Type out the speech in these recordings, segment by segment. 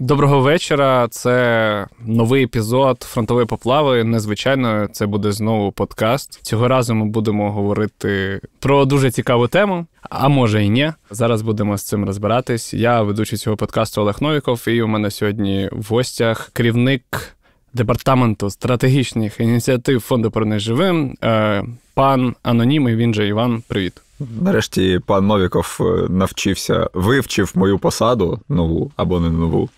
Доброго вечора. Це новий епізод фронтової поплави. Незвичайно, це буде знову подкаст. Цього разу ми будемо говорити про дуже цікаву тему. А може і ні. Зараз будемо з цим розбиратись. Я ведучий цього подкасту Олег Новіков, і у мене сьогодні в гостях керівник департаменту стратегічних ініціатив фонду «Повернись живим. Е, пан Анонім, і він же Іван. Привіт. Нарешті пан Новіков е, навчився, вивчив мою посаду нову або не нову.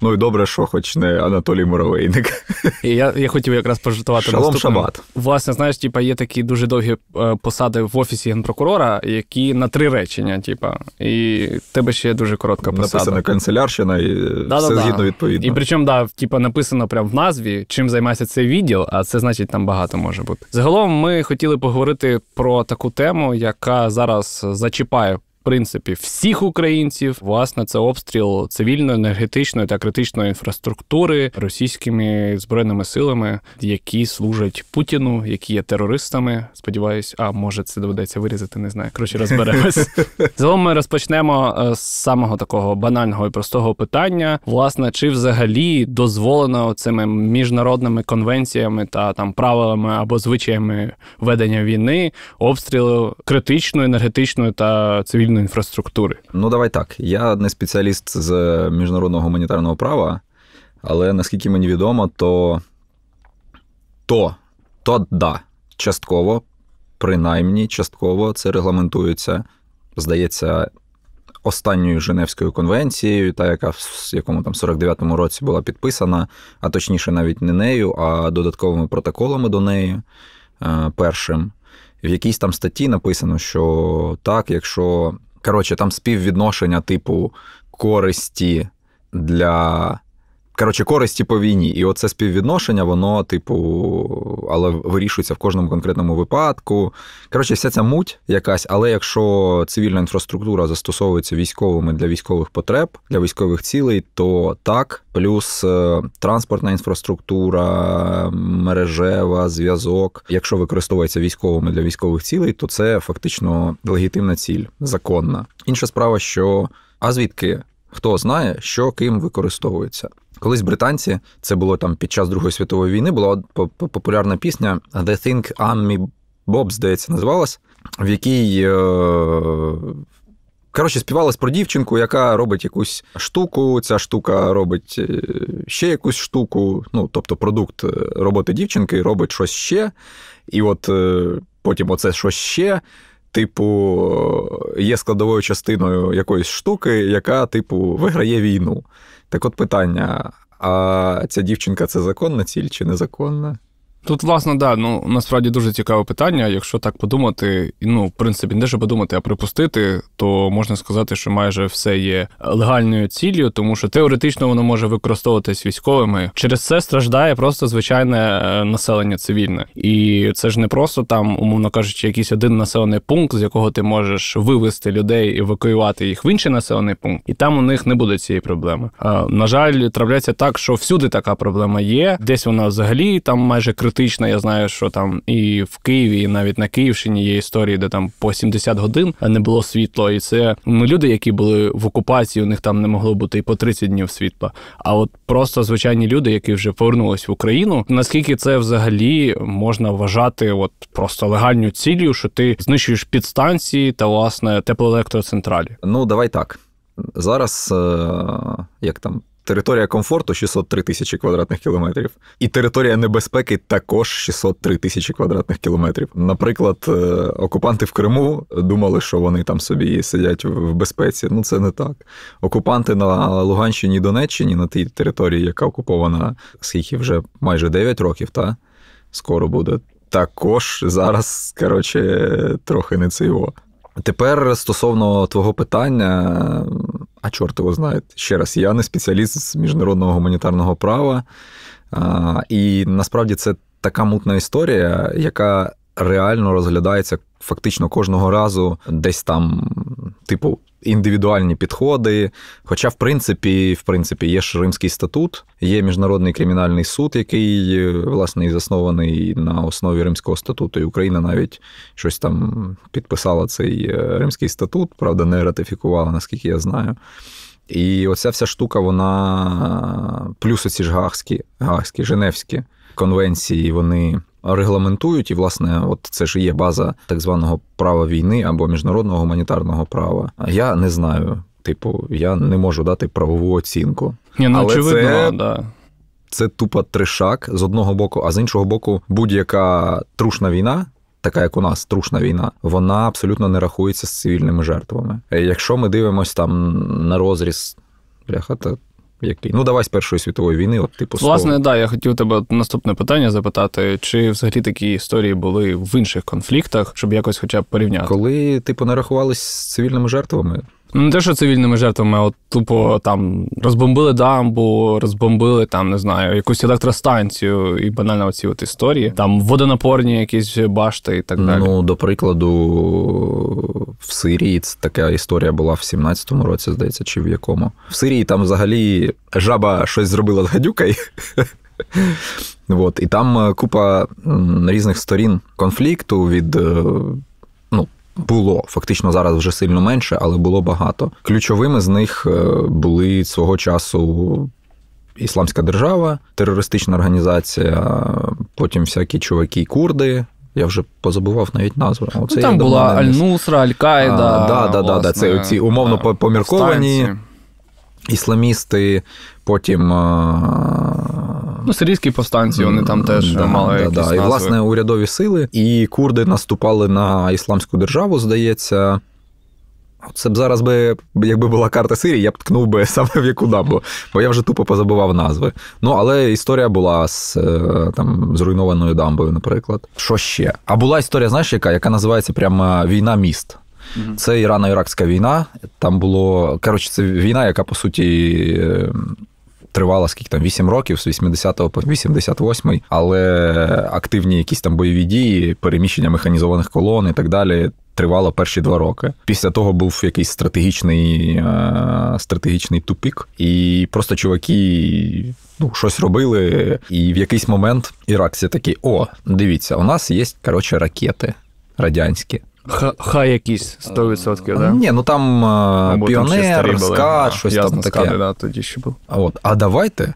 Ну і добре, що хоч не Анатолій Муравейник. І Я я хотів якраз пожартувати. Шалом наступним. шабат. Власне, знаєш, типа, є такі дуже довгі е, посади в офісі генпрокурора, які на три речення, типа, і тебе ще дуже коротка посада. Написано канцелярщина і да, все згідно відповідно. І причому, да, типа, написано прямо в назві, чим займається цей відділ, а це значить там багато може бути. Загалом ми хотіли поговорити про таку тему, яка зараз зачіпає принципі всіх українців. Власне, це обстріл цивільної, енергетичної та критичної інфраструктури російськими збройними силами, які служать Путіну, які є терористами. Сподіваюсь, а може це доведеться вирізати, не знаю. Коротше, розберемось. Загалом ми розпочнемо е, з самого такого банального і простого питання: власне, чи взагалі дозволено цими міжнародними конвенціями та там правилами або звичаями ведення війни обстрілу критичної, енергетичної та цивільної цивільної інфраструктури? Ну, давай так. Я не спеціаліст з міжнародного гуманітарного права, але наскільки мені відомо, то то, то да, частково, принаймні, частково це регламентується, здається, останньою Женевською конвенцією, та яка в якому там 49-му році була підписана, а точніше, навіть не нею, а додатковими протоколами до неї е, першим. В якійсь там статті написано, що так, якщо Коротше, там співвідношення типу користі для. Коротше, користі по війні. І оце співвідношення, воно, типу, але вирішується в кожному конкретному випадку. Коротше, вся ця муть якась, але якщо цивільна інфраструктура застосовується військовими для військових потреб, для військових цілей, то так, плюс е, транспортна інфраструктура, мережева, зв'язок. Якщо використовується військовими для військових цілей, то це фактично легітимна ціль, законна. Інша справа, що а звідки хто знає, що ким використовується. Колись британці, це було там під час Другої світової війни, була популярна пісня The Think Army Bob, здається, називалась, в якій. Е, коротше, співалась про дівчинку, яка робить якусь штуку. Ця штука робить е, ще якусь штуку. Ну, тобто, продукт е, роботи дівчинки робить щось ще. І от потім оце щось ще типу, є складовою частиною якоїсь штуки, яка, типу, виграє війну. Так от питання: а ця дівчинка це законна ціль чи незаконна? Тут, власне, да, ну насправді дуже цікаве питання. Якщо так подумати, ну, в принципі, не що подумати, а припустити, то можна сказати, що майже все є легальною ціллю, тому що теоретично воно може використовуватись військовими. Через це страждає просто звичайне е, населення цивільне. І це ж не просто там, умовно кажучи, якийсь один населений пункт, з якого ти можеш вивести людей і евакуювати їх в інший населений пункт, і там у них не буде цієї проблеми. А, На жаль, трапляється так, що всюди така проблема є. Десь вона взагалі там майже критична критична. Я знаю, що там і в Києві, і навіть на Київщині є історії, де там по 70 годин не було світла. І це ну, люди, які були в окупації, у них там не могло бути і по 30 днів світла. А от просто звичайні люди, які вже повернулись в Україну. Наскільки це взагалі можна вважати, от просто легальною ціллю, що ти знищуєш підстанції та власне теплоелектроцентралі? Ну давай так. Зараз е, як там Територія комфорту 603 тисячі квадратних кілометрів, і територія небезпеки також 603 тисячі квадратних кілометрів. Наприклад, е, окупанти в Криму думали, що вони там собі сидять в безпеці. Ну це не так. Окупанти на Луганщині і Донеччині, на тій території, яка окупована скільки вже майже 9 років, та скоро буде. Також зараз, коротше, трохи не його. Тепер стосовно твого питання, а чорт його знає, ще раз, я не спеціаліст з міжнародного гуманітарного права, і насправді це така мутна історія, яка реально розглядається фактично кожного разу десь там, типу, індивідуальні підходи. Хоча, в принципі, в принципі, є ж Римський статут, є міжнародний кримінальний суд, який власне і заснований на основі Римського статуту. І Україна навіть щось там підписала цей е, Римський статут, правда, не ратифікувала, наскільки я знаю. І оця вся штука, вона плюс оці ж гаагські, гаагські, Женевські конвенції, вони регламентують, і, власне, от це ж є база так званого права війни або міжнародного гуманітарного права. Я не знаю. Типу, я не можу дати правову оцінку. Ні, ну, Але очевидно, це- да. Це тупо тришак з одного боку, а з іншого боку, будь-яка трушна війна. Така, як у нас трушна війна, вона абсолютно не рахується з цивільними жертвами. Якщо ми дивимося там на розріз, бляха, який? Ну, давай з Першої світової війни, от типу 100. Власне, да, я хотів тебе наступне питання запитати: чи взагалі такі історії були в інших конфліктах, щоб якось хоча б порівняти? коли типу нарахувались з цивільними жертвами, Ну, не те, що цивільними жертвами, а от тупо там розбомбили дамбу, розбомбили там, не знаю, якусь електростанцію і банально оці от історії, там водонапорні якісь башти і так далі. Ну, до прикладу, в Сирії така історія була в 17-му році, здається, чи в якому. В Сирії там взагалі жаба щось зробила з гадюкою. От, і там е, купа різних сторін конфлікту від. Ну, було фактично зараз вже сильно менше, але було багато. Ключовими з них е, були свого часу Ісламська держава, терористична організація, потім всякі чуваки курди. Я вже позабував навіть назву. Ну, Оце я там була Аль-Нусра, Аль-Каїда. Да, да, да, да, це оці умовно помірковані повстанці. ісламісти, потім. а, Ну, сирійські повстанці, вони там теж да, мали да, якісь да. назви. І, власне, урядові сили, і курди наступали на ісламську державу, здається. Це б зараз би, якби була карта Сирії, я б ткнув би саме в яку дамбу, бо я вже тупо позабував назви. Ну, але історія була з е, там, зруйнованою дамбою, наприклад. Що ще? А була історія, знаєш, яка, яка називається прямо Війна міст. Це Ірано-Іракська війна. Там було. Коротше, це війна, яка по суті. Тривала скільки там 8 років з 80 по 88, але активні якісь там бойові дії, переміщення механізованих колон і так далі тривало перші два роки. Після того був якийсь стратегічний, е, стратегічний тупік, і просто чуваки ну, щось робили. І в якийсь момент іракці такі: о, дивіться, у нас є коротше ракети радянські. Ха- Хай якісь 100%, да? Ні, ну там е, Або ще старі піонер, були. щось ясно, там таке. скади, да, тоді ще був. А От, а давайте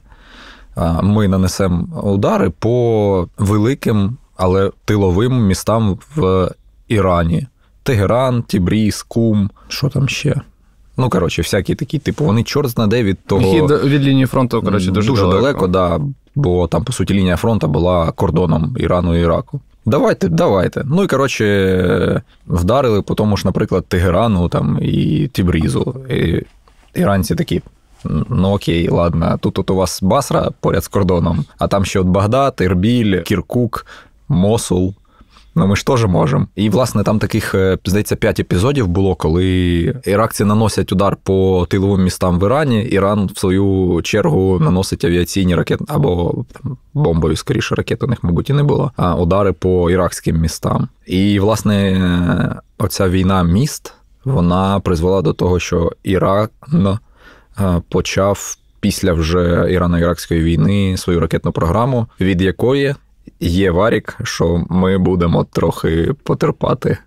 ми нанесемо удари по великим, але тиловим містам в Ірані: Тегеран, Тібріз, Кум, що там ще. Ну, коротше, всякі такі, типу, вони чорт знаде від того. Хід від лінії фронту, коротше, дуже, далеко, да, бо там, по суті, лінія фронту була кордоном Ірану і Іраку. Давайте, давайте. Ну і коротше, вдарили по тому ж, наприклад, Тегерану там, і Тібрізу. І іранці такі. Ну окей, ладно, тут от у вас Басра поряд з кордоном, а там ще от Багдад, Ірбіль, Кіркук, Мосул. Ну, ми ж теж можемо. І, власне, там таких, е, здається, п'ять епізодів було, коли іракці наносять удар по тиловим містам в Ірані, Іран, в свою чергу, наносить авіаційні ракети або там, бомбові, скоріше, ракет у них, мабуть, і не було, а удари по іракським містам. І, власне, оця війна міст вона призвела до того, що Іран е, почав після вже Ірано-Іракської війни свою ракетну програму, від якої є варік, що ми будемо трохи потерпати.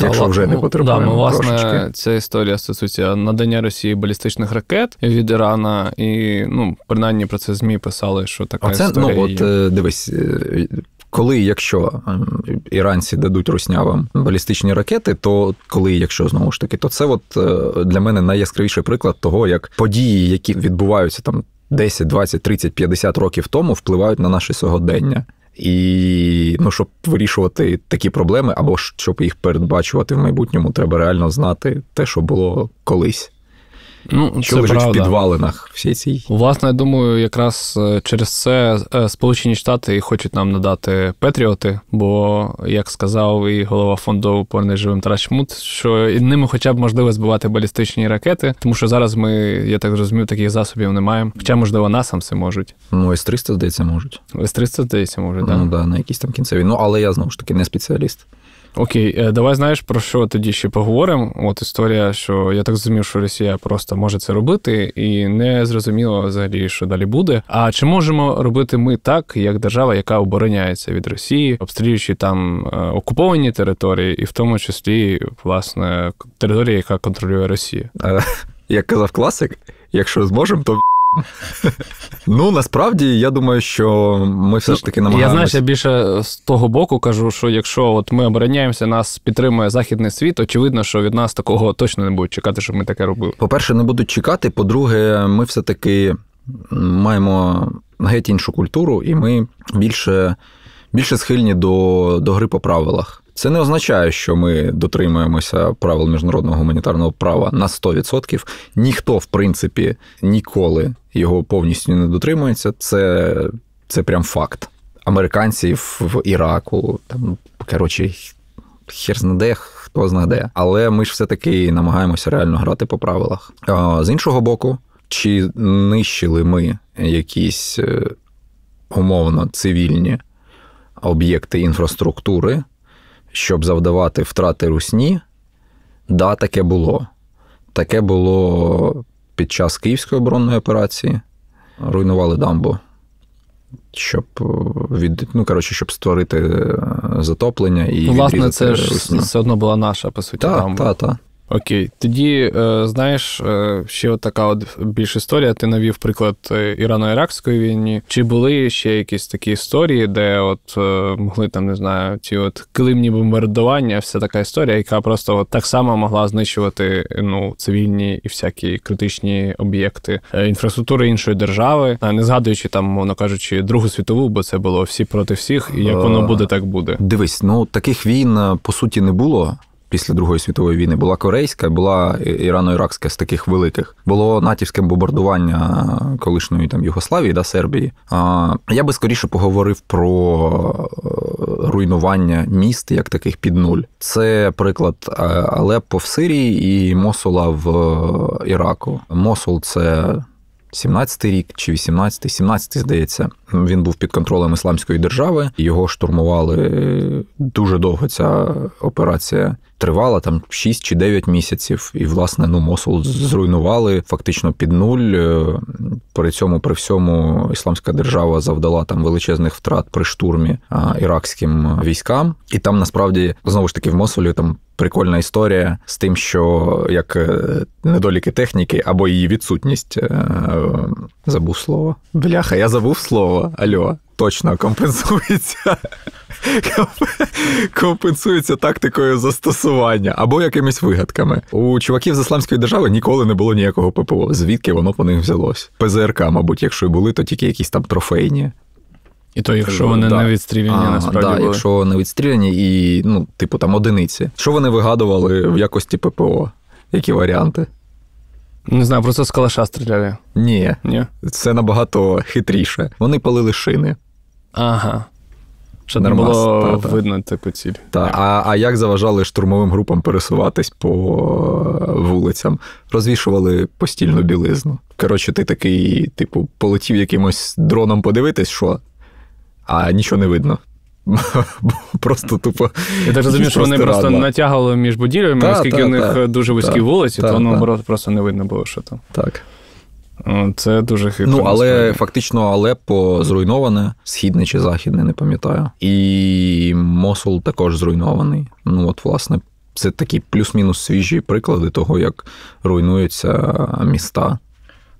Якщо вже не ну, потерпаємо Да, ну, власне, трошечки. ця історія стосується надання Росії балістичних ракет від Ірана, і ну, принаймні про це ЗМІ писали, що така Оце, історія ну, от е, дивись, е, коли якщо ем, іранці дадуть руснявам балістичні ракети, то коли, якщо знову ж таки, то це от е, для мене найяскравіший приклад того, як події, які відбуваються там 10, 20, 30, 50 років тому, впливають на наше сьогодення. І ну, щоб вирішувати такі проблеми, або щоб їх передбачувати в майбутньому, треба реально знати те, що було колись. Ну, Що це лежить правда. в підвалинах всій цій. Власне, я думаю, якраз е, через це е, Сполучені Штати і хочуть нам надати Петріоти, бо, як сказав і голова фонду «Повернись живим Тарас Чмут, що ними хоча б можливо збивати балістичні ракети, тому що зараз ми, я так зрозумів, таких засобів не маємо. Хоча, можливо, насам це можуть. Ну, С-300, здається, можуть. С-300, здається, може, так? Ну, да, на якісь там кінцеві. Ну, але я знову ж таки не спеціаліст. Окей, е, давай знаєш про що тоді ще поговоримо. От історія, що я так зрозумів, що Росія просто може це робити, і не зрозуміло взагалі, що далі буде. А чи можемо робити ми так, як держава, яка обороняється від Росії, обстрілюючи там е, окуповані території, і в тому числі власне території, яка контролює Росія? Е, як казав класик, якщо зможемо, то Ну насправді я думаю, що ми все ж таки намагаємося. Я знаєш, я більше з того боку кажу, що якщо от ми обороняємося, нас підтримує західний світ, очевидно, що від нас такого точно не будуть чекати, щоб ми таке робили. По-перше, не будуть чекати. По-друге, ми все-таки маємо геть іншу культуру, і ми більше більше схильні до, до гри по правилах. Це не означає, що ми дотримуємося правил міжнародного гуманітарного права на 100%. Ніхто, в принципі, ніколи його повністю не дотримується. Це це прям факт. Американці в Іраку, там, коротше, хер знаде, хто знаде. Але ми ж все-таки намагаємося реально грати по правилах. З іншого боку, чи нищили ми якісь е, умовно цивільні об'єкти інфраструктури? Щоб завдавати втрати русні, да, таке було. Таке було під час Київської оборонної операції. Руйнували дамбу, щоб е, від, ну, коротше, щоб створити е, затоплення і. Власне, це ж все одно була наша, по суті. Так, так, так. Окей, тоді е, знаєш, е, ще от така от більш історія. Ти навів приклад е, Ірано-Іракської війни. Чи були ще якісь такі історії, де от могли там не знаю, ці от килимні бомбардування, вся така історія, яка просто от так само могла знищувати ну цивільні і всякі критичні об'єкти інфраструктури іншої держави, не згадуючи там, мовно кажучи, Другу світову, бо це було всі проти всіх, і як воно буде, так буде. Дивись, ну таких війн по суті не було після Другої світової війни була корейська, була ірано-іракська з таких великих. Було натівське бомбардування колишньої там Югославії да, Сербії. А я би скоріше поговорив про е, руйнування міст як таких під нуль. Це приклад е, Алеппо в Сирії і Мосула в е, Іраку. Мосул це 17-й рік чи 18-й, 17-й, здається, він був під контролем Ісламської держави. Його штурмували дуже довго. Ця операція тривала там 6 чи 9 місяців. І, власне, ну Мосул зруйнували фактично під нуль. Е, при цьому, при всьому, ісламська держава завдала там величезних втрат при штурмі іракським військам. І там насправді знову ж таки в Мосулі там прикольна історія з тим, що як е, недоліки техніки або її відсутність е, забув слово. Бляха, я забув слово. Альо, точно компенсується. Компенсується тактикою застосування або якимись вигадками. У чуваків з ісламської держави ніколи не було ніякого ППО. Звідки воно по них взялось? ПЗРК, мабуть, якщо й були, то тільки якісь там трофейні. І то, якщо вони да. не відстріляні, а, насправді. Да, якщо не відстріляні і, ну, типу, там одиниці. Що вони вигадували в якості ППО? Які варіанти? Не знаю, просто з калаша стріляли. Ні. Ні. Це набагато хитріше. Вони палили шини. Ага. Щоб не було та, видно таку ціль. Так. А а як заважали штурмовим групам пересуватись по вулицям? Розвішували постільну білизну. Коротше, ти такий, типу, полетів якимось дроном подивитись, що, а нічого не видно. Просто тупо. Я так розумію, що вони просто натягували між будівлями, оскільки у них дуже вузькі вулиці, то наоборот просто не видно було, що там. Так. Це дуже хитро. Ну, але насправді. фактично Алеппо зруйноване, східне чи західне, не пам'ятаю. І Мосул також зруйнований. Ну, от, власне, це такі плюс-мінус свіжі приклади того, як руйнуються міста.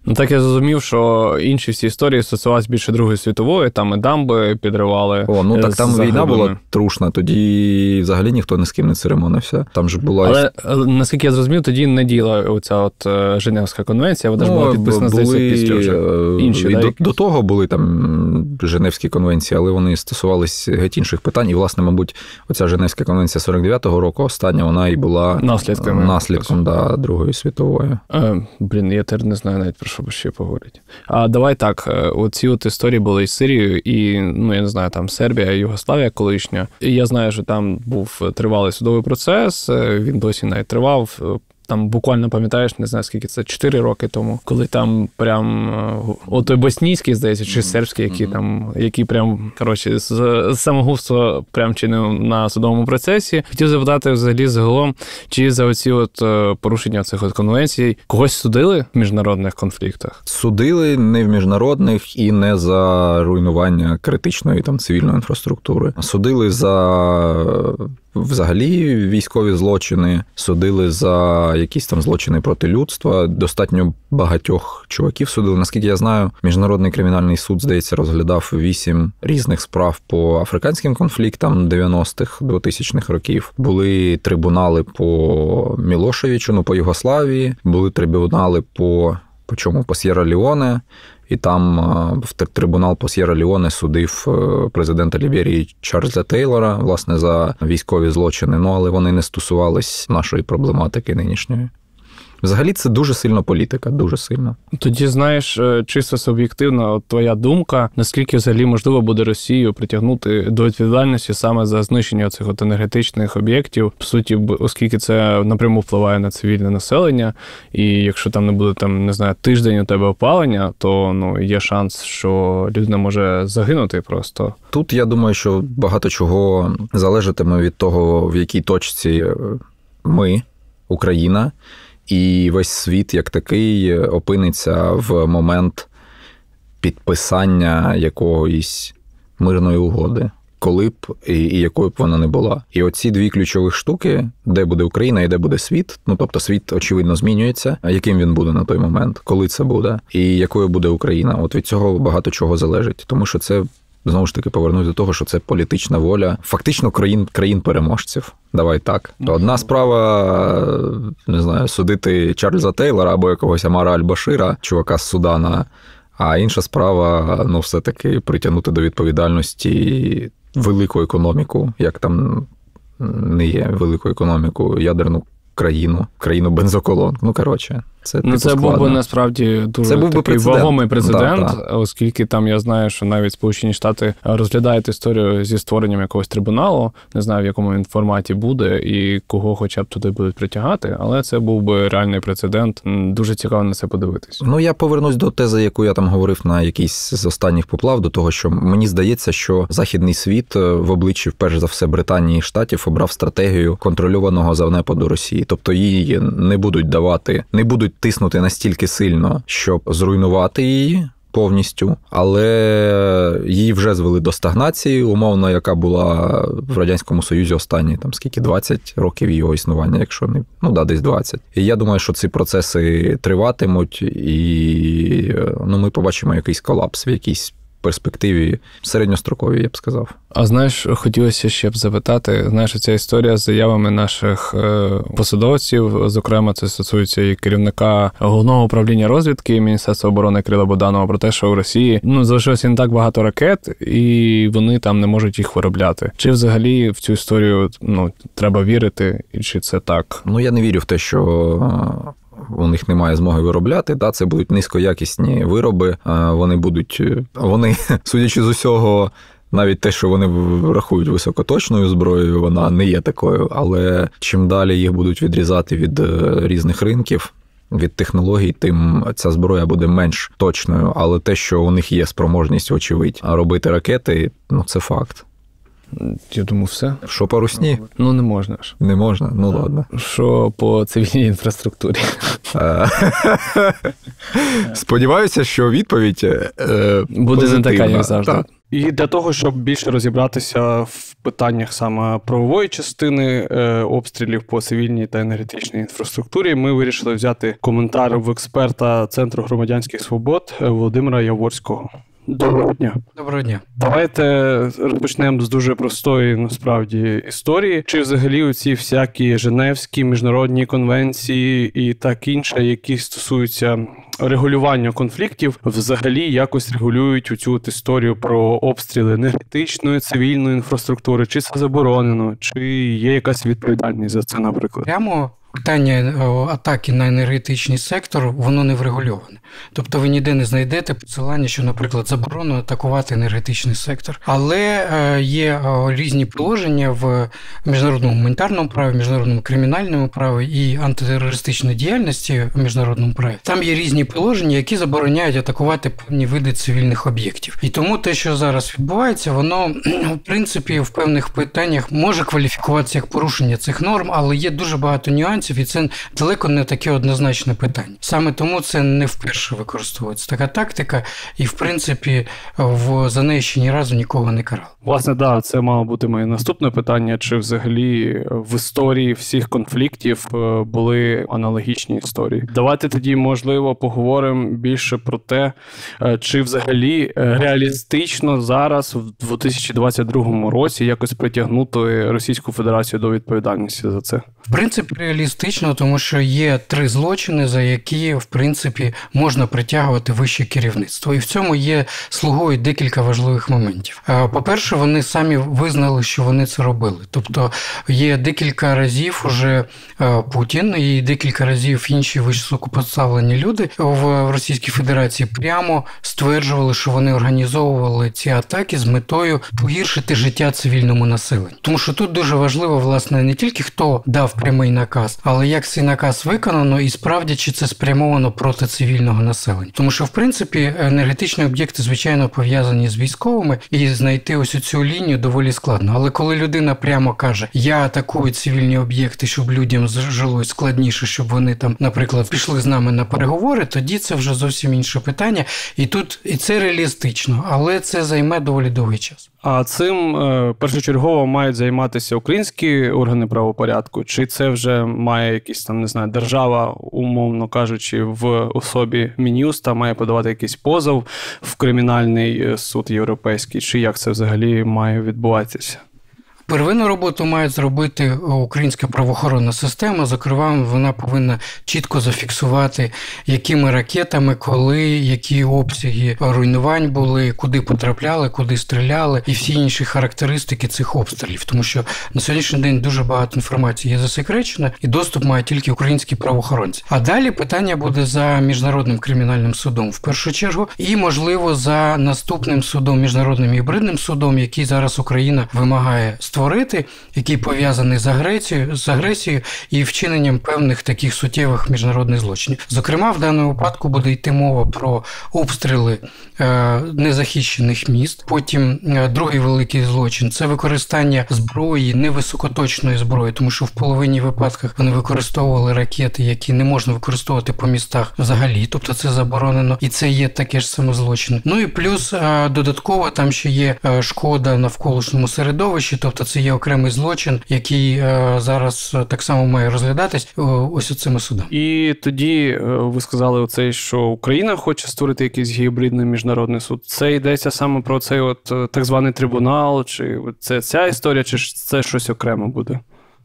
Ну, так я зрозумів, що інші всі історії стосувалися більше Другої світової, там і дамби підривали. О, ну так там війна була трушна, тоді взагалі ніхто ні з ким не церемонився. Там же була. Але наскільки я зрозумів, тоді не діла оця от е, Женевська конвенція, вона ну, ж була підписана були... здається, після вже е, інші. І да, до, до того були там Женевські конвенції, але вони стосувалися геть інших питань. І, власне, мабуть, оця Женевська конвенція 49-го року, остання, вона і була наслідком, наслідком да, Другої світової. Е, Блін, я тепер не знаю навіть про що ще поговорити. А давай так: е, оці от історії були із Сирією, і ну я не знаю, там Сербія, Югославія колишня. І я знаю, що там був тривалий судовий процес. Е, він досі навіть тривав. Там буквально пам'ятаєш, не знаю скільки це 4 роки тому, коли там прям е, о той боснійський, здається, чи сербський, які там, які прям коротше з самогубства прям чинив на судовому процесі. Хотів запитати взагалі загалом, чи за оці от е, порушення цих от конвенцій когось судили в міжнародних конфліктах? Судили не в міжнародних і не за руйнування критичної там цивільної інфраструктури. Судили за взагалі військові злочини, судили за якісь там злочини проти людства. Достатньо багатьох чуваків судили. Наскільки я знаю, міжнародний кримінальний суд здається розглядав вісім різних справ по африканським конфліктам 90-х 2000-х років. Були трибунали по Мілошевичу, ну по Югославії, були трибунали по по чому по Сєра Ліоне. І там в трибунал по Сєра Ліоне судив е, президента Ліберії Чарльза Тейлора, власне, за військові злочини. Ну але вони не стосувались нашої проблематики нинішньої. Взагалі, це дуже сильно політика, дуже сильно. Тоді знаєш, е, чисто суб'єктивно, от твоя думка, наскільки взагалі можливо буде Росію притягнути до відповідальності саме за знищення цих от енергетичних об'єктів, по суті, оскільки це напряму впливає на цивільне населення, і якщо там не буде там, не знаю, тиждень у тебе опалення, то ну є шанс, що людина може загинути просто. Тут я думаю, що багато чого залежатиме від того, в якій точці е, ми, Україна і весь світ як такий опиниться в момент підписання якоїсь мирної угоди, коли б і, і якою б вона не була. І оці дві ключові штуки, де буде Україна і де буде світ. Ну тобто світ очевидно змінюється. А яким він буде на той момент, коли це буде, і якою буде Україна? От від цього багато чого залежить, тому що це знову ж таки повернусь до того, що це політична воля, фактично країн країн-переможців. Давай так. Одна справа, не знаю, судити Чарльза Тейлора або якогось Амара Аль-Башира, чувака з Судана. А інша справа, ну, все-таки притягнути до відповідальності велику економіку, як там не є велику економіку, ядерну країну, країну бензоколон. Ну коротше, це ну, типу, це був би насправді дуже це був такий би вагомий президент, да, да. оскільки там я знаю, що навіть Сполучені Штати розглядають історію зі створенням якогось трибуналу. Не знаю, в якому він форматі буде і кого, хоча б туди будуть притягати, але це був би реальний прецедент. Дуже цікаво на це подивитись. Ну я повернусь до тези, яку я там говорив на якийсь з останніх поплав, до того, що мені здається, що західний світ е, в обличчі, перш за все, Британії і Штатів обрав стратегію контрольованого завнепаду Росії, тобто її не будуть давати, не будуть будуть тиснути настільки сильно, щоб зруйнувати її. Повністю, але її вже звели до стагнації, умовно, яка була в радянському союзі останні там скільки 20 років його існування, якщо не ну да, десь 20. І я думаю, що ці процеси триватимуть, і ну ми побачимо якийсь колапс в якійсь перспективі середньостроковій, я б сказав. А знаєш, хотілося ще б запитати, знаєш, ця історія з заявами наших е, посадовців, зокрема, це стосується і керівника головного управління розвідки Міністерства оборони Крила Боданова про те, що в Росії ну залишилося не так багато ракет, і вони там не можуть їх виробляти. Чи взагалі в цю історію ну треба вірити, і чи це так? Ну я не вірю в те, що у них немає змоги виробляти. Да, Це будуть низькоякісні вироби. Вони будуть, е, вони, судячи з усього. Навіть те, що вони рахують високоточною зброєю, вона не є такою. Але чим далі їх будуть відрізати від е, різних ринків, від технологій, тим ця зброя буде менш точною. Але те, що у них є спроможність, очевидь, робити ракети, ну це факт. Я думаю, все. Що по русні? Ну, не можна ж. Не можна, ну ладно. Що по цивільній інфраструктурі? Сподіваюся, що відповідь е, буде не така, як завжди. І для того, щоб більше розібратися в питаннях саме правової частини е, обстрілів по цивільній та енергетичній інфраструктурі, ми вирішили взяти коментар в експерта Центру громадянських свобод Володимира Яворського. Доброго дня. Доброго дня. Давайте розпочнемо з дуже простої насправді історії. Чи взагалі оці всякі Женевські міжнародні конвенції і так інше, які стосуються регулювання конфліктів, взагалі якось регулюють оцю історію про обстріли енергетичної цивільної інфраструктури, чи це заборонено, чи є якась відповідальність за це, наприклад? Прямо Питання атаки на енергетичний сектор воно не врегульоване. Тобто ви ніде не знайдете посилання, що, наприклад, заборонено атакувати енергетичний сектор. Але е, є різні положення в міжнародному гуманітарному праві, міжнародному кримінальному праві і антитерористичній діяльності в міжнародному праві. Там є різні положення, які забороняють атакувати певні види цивільних об'єктів. І тому те, що зараз відбувається, воно в принципі в певних питаннях може кваліфікуватися як порушення цих норм, але є дуже багато нюансів американців, і це далеко не таке однозначне питання. Саме тому це не вперше використовується така тактика, і в принципі в за неї ще ні разу нікого не карали. Власне, да, це мало бути моє наступне питання: чи взагалі в історії всіх конфліктів е, були аналогічні історії? Давайте тоді, можливо, поговоримо більше про те, е, чи взагалі е, реалістично зараз, в 2022 році, якось притягнути Російську Федерацію до відповідальності за це. В принципі, реалістично, тому що є три злочини, за які в принципі можна притягувати вище керівництво, і в цьому є слугою декілька важливих моментів. По-перше, вони самі визнали, що вони це робили. Тобто є декілька разів уже Путін і декілька разів інші високопоставлені люди в Російській Федерації прямо стверджували, що вони організовували ці атаки з метою погіршити життя цивільному населенню. Тому що тут дуже важливо, власне, не тільки хто дав прямий наказ, але як цей наказ виконано, і справді чи це спрямовано проти цивільного населення. Тому що, в принципі, енергетичні об'єкти, звичайно, пов'язані з військовими, і знайти ось цю лінію доволі складно. Але коли людина прямо каже, я атакую цивільні об'єкти, щоб людям жилось складніше, щоб вони там, наприклад, пішли з нами на переговори, тоді це вже зовсім інше питання. І тут і це реалістично, але це займе доволі довгий час. А цим е, першочергово мають займатися українські органи правопорядку, чи це вже має якісь там не знаю, держава, умовно кажучи, в особі Мін'юста має подавати якийсь позов в кримінальний е, суд європейський, чи як це взагалі має відбуватися? Первинну роботу має зробити українська правоохоронна система. Зокрема, вона повинна чітко зафіксувати, якими ракетами, коли, які обсяги руйнувань були, куди потрапляли, куди стріляли, і всі інші характеристики цих обстрілів. Тому що на сьогоднішній день дуже багато інформації є засекречена, і доступ мають тільки українські правоохоронці. А далі питання буде за міжнародним кримінальним судом в першу чергу, і можливо за наступним судом, міжнародним гібридним судом, який зараз Україна вимагає створити створити, який пов'язаний з агресією, з агресією і вчиненням певних таких суттєвих міжнародних злочинів. Зокрема, в даному випадку буде йти мова про обстріли е, незахищених міст. Потім е, другий великий злочин це використання зброї, невисокоточної зброї, тому що в половині випадках вони використовували ракети, які не можна використовувати по містах взагалі, тобто це заборонено, і це є таке ж саме злочин. Ну і плюс е, додатково там ще є шкода навколишньому середовищі, тобто це є окремий злочин, який е, зараз е, так само має розглядатись е, ось цими судами. І тоді ви сказали оцей, що Україна хоче створити якийсь гібридний міжнародний суд. Це йдеться саме про цей от так званий трибунал, чи це ця історія, чи це щось окремо буде?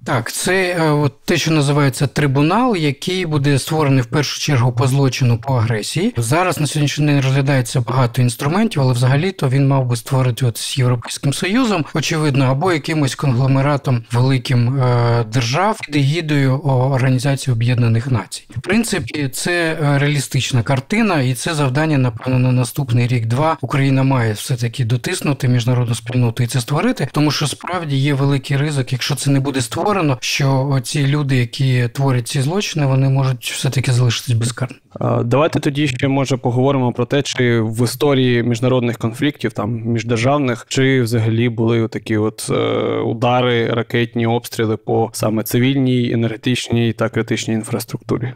Так, це е, от те, що називається трибунал, який буде створений в першу чергу по злочину по агресії. Зараз на сьогоднішній день розглядається багато інструментів, але взагалі-то він мав би створити от з Європейським Союзом, очевидно, або якимось конгломератом великим е, держав під егідою Організації Об'єднаних Націй. В принципі, це е, реалістична картина, і це завдання, напевно, на наступний рік-два Україна має все таки дотиснути міжнародну спільноту і це створити, тому що справді є великий ризик, якщо це не буде створено створено, що ці люди, які творять ці злочини, вони можуть все-таки залишитись безкарними. Давайте тоді ще може поговоримо про те, чи в історії міжнародних конфліктів, там міждержавних, чи взагалі були такі от е, удари, ракетні обстріли по саме цивільній, енергетичній та критичній інфраструктурі.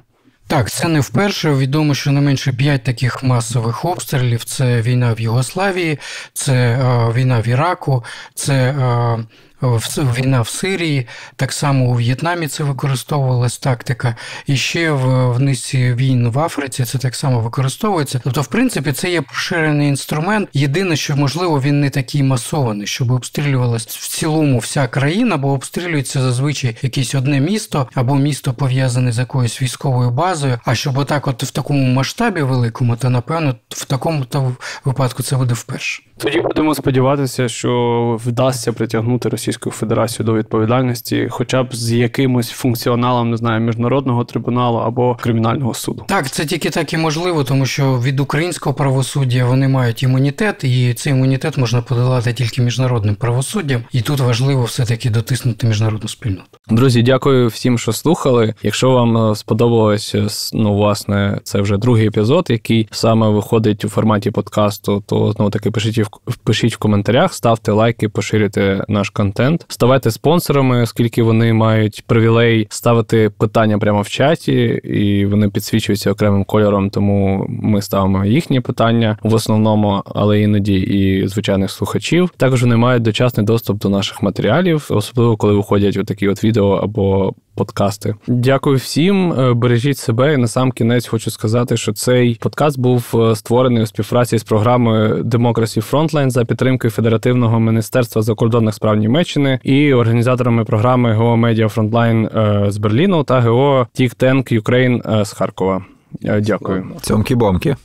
Так, це не вперше. Відомо, що не менше п'ять таких масових обстрілів: це війна в Югославії, це е, війна в Іраку, це е, війна в Сирії, так само у В'єтнамі це використовувалась тактика, і ще в, в низці війн в Африці це так само використовується. Тобто, в принципі, це є поширений інструмент. Єдине, що можливо він не такий масований, щоб обстрілювалась в цілому вся країна, бо обстрілюється зазвичай якесь одне місто або місто пов'язане з якоюсь військовою базою. А щоб отак, от в такому масштабі великому, то напевно в такому то випадку це буде вперше. Тоді будемо сподіватися, що вдасться притягнути Російську Федерацію до відповідальності, хоча б з якимось функціоналом, не знаю, міжнародного трибуналу або кримінального суду. Так, це тільки так і можливо, тому що від українського правосуддя вони мають імунітет, і цей імунітет можна подолати тільки міжнародним правосуддям. І тут важливо все таки дотиснути міжнародну спільноту. Друзі, дякую всім, що слухали. Якщо вам е, сподобалось, е, ну власне, це вже другий епізод, який саме виходить у форматі подкасту, то знову таки пишіть в пишіть в коментарях, ставте лайки, поширюйте наш контент, ставайте спонсорами, оскільки вони мають привілей ставити питання прямо в чаті, і вони підсвічуються окремим кольором. Тому ми ставимо їхні питання в основному, але іноді і звичайних слухачів. Також вони мають дочасний доступ до наших матеріалів, особливо коли виходять такі от відео або подкасти. Дякую всім, е, бережіть себе. І на сам кінець хочу сказати, що цей подкаст був е, створений у співпраці з програмою Democracy Frontline за підтримкою Федеративного міністерства закордонних справ Німеччини і організаторами програми ГО Media Frontline з Берліну та ГО Think Tank Ukraine з Харкова. Дякую. Цьомкі-бомки.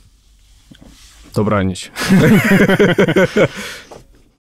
Добра ніч.